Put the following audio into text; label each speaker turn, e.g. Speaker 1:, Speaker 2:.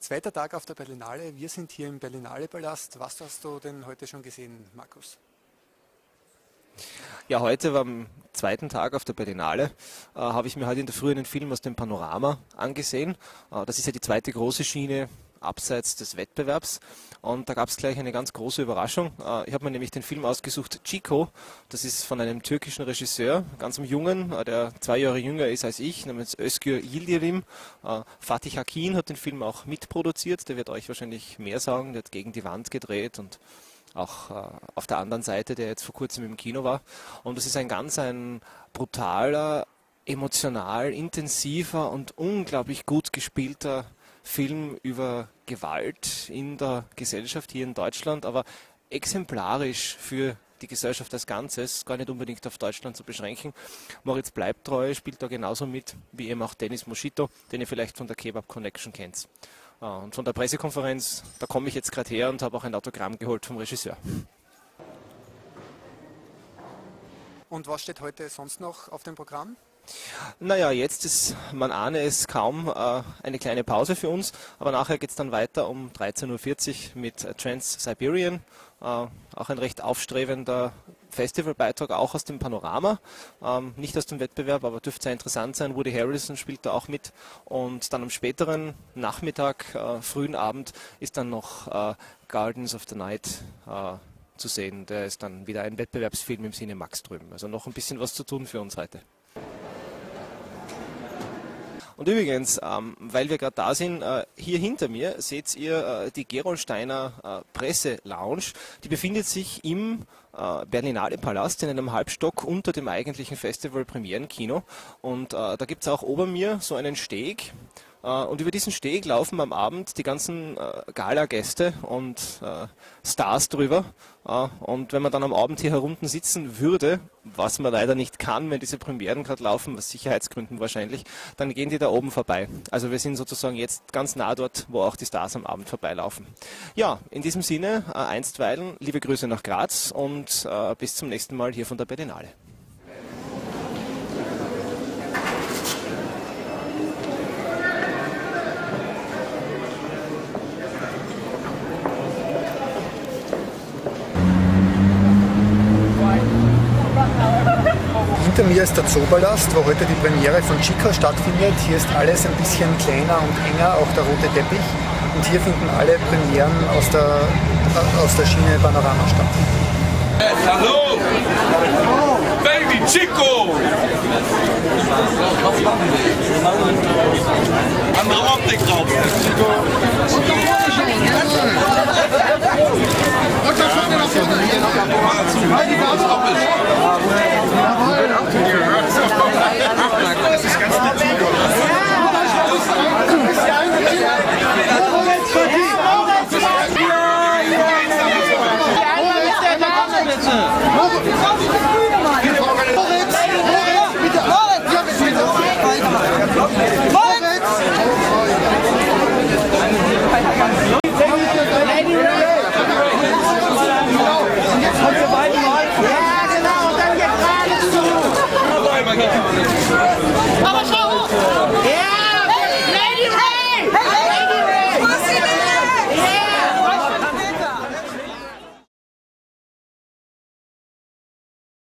Speaker 1: Zweiter Tag auf der Berlinale. Wir sind hier im Berlinale Palast. Was hast du denn heute schon gesehen, Markus?
Speaker 2: Ja, heute am zweiten Tag auf der Berlinale, äh, habe ich mir heute in der Früh einen Film aus dem Panorama angesehen. Äh, das ist ja die zweite große Schiene abseits des Wettbewerbs. Und da gab es gleich eine ganz große Überraschung. Äh, ich habe mir nämlich den Film ausgesucht, Chico. Das ist von einem türkischen Regisseur, ganz einem Jungen, äh, der zwei Jahre jünger ist als ich, namens Özgür Yildirim. Äh, Fatih Akin hat den Film auch mitproduziert. Der wird euch wahrscheinlich mehr sagen. Der hat gegen die Wand gedreht und auch auf der anderen Seite, der jetzt vor kurzem im Kino war. Und das ist ein ganz ein brutaler, emotional intensiver und unglaublich gut gespielter Film über Gewalt in der Gesellschaft hier in Deutschland, aber exemplarisch für die Gesellschaft als Ganzes, gar nicht unbedingt auf Deutschland zu beschränken. Moritz Bleibtreu spielt da genauso mit wie eben auch Dennis Moschito, den ihr vielleicht von der Kebab Connection kennt. Ah, und von der Pressekonferenz, da komme ich jetzt gerade her und habe auch ein Autogramm geholt vom Regisseur.
Speaker 1: Und was steht heute sonst noch auf dem Programm?
Speaker 2: Naja, jetzt ist, man ahne es kaum, äh, eine kleine Pause für uns, aber nachher geht es dann weiter um 13.40 Uhr mit Trans-Siberian, äh, auch ein recht aufstrebender Festivalbeitrag, auch aus dem Panorama, ähm, nicht aus dem Wettbewerb, aber dürfte sehr interessant sein. Woody Harrison spielt da auch mit und dann am späteren Nachmittag, äh, frühen Abend ist dann noch Gardens of the Night zu sehen. Der ist dann wieder ein Wettbewerbsfilm im Sinne Max drüben. Also noch ein bisschen was zu tun für uns heute. Und übrigens, ähm, weil wir gerade da sind, äh, hier hinter mir seht ihr äh, die Gerolsteiner äh, Presse-Lounge. Die befindet sich im äh, Berlinale Palast in einem Halbstock unter dem eigentlichen Festival Premierenkino. Und äh, da gibt es auch ober mir so einen Steg. Äh, und über diesen Steg laufen am Abend die ganzen äh, Gala-Gäste und äh, Stars drüber. Und wenn man dann am Abend hier herunten sitzen würde, was man leider nicht kann, wenn diese Premieren gerade laufen, aus Sicherheitsgründen wahrscheinlich, dann gehen die da oben vorbei. Also wir sind sozusagen jetzt ganz nah dort, wo auch die Stars am Abend vorbeilaufen. Ja, in diesem Sinne, einstweilen, liebe Grüße nach Graz und bis zum nächsten Mal hier von der Berlinale.
Speaker 1: Hinter mir ist der Zoopalast, wo heute die Premiere von Chica stattfindet. Hier ist alles ein bisschen kleiner und enger, auch der rote Teppich. Und hier finden alle Premieren aus der, aus der Schiene Panorama statt.
Speaker 3: Hallo! Baby Chico! Andere Optik drauf. Gracias.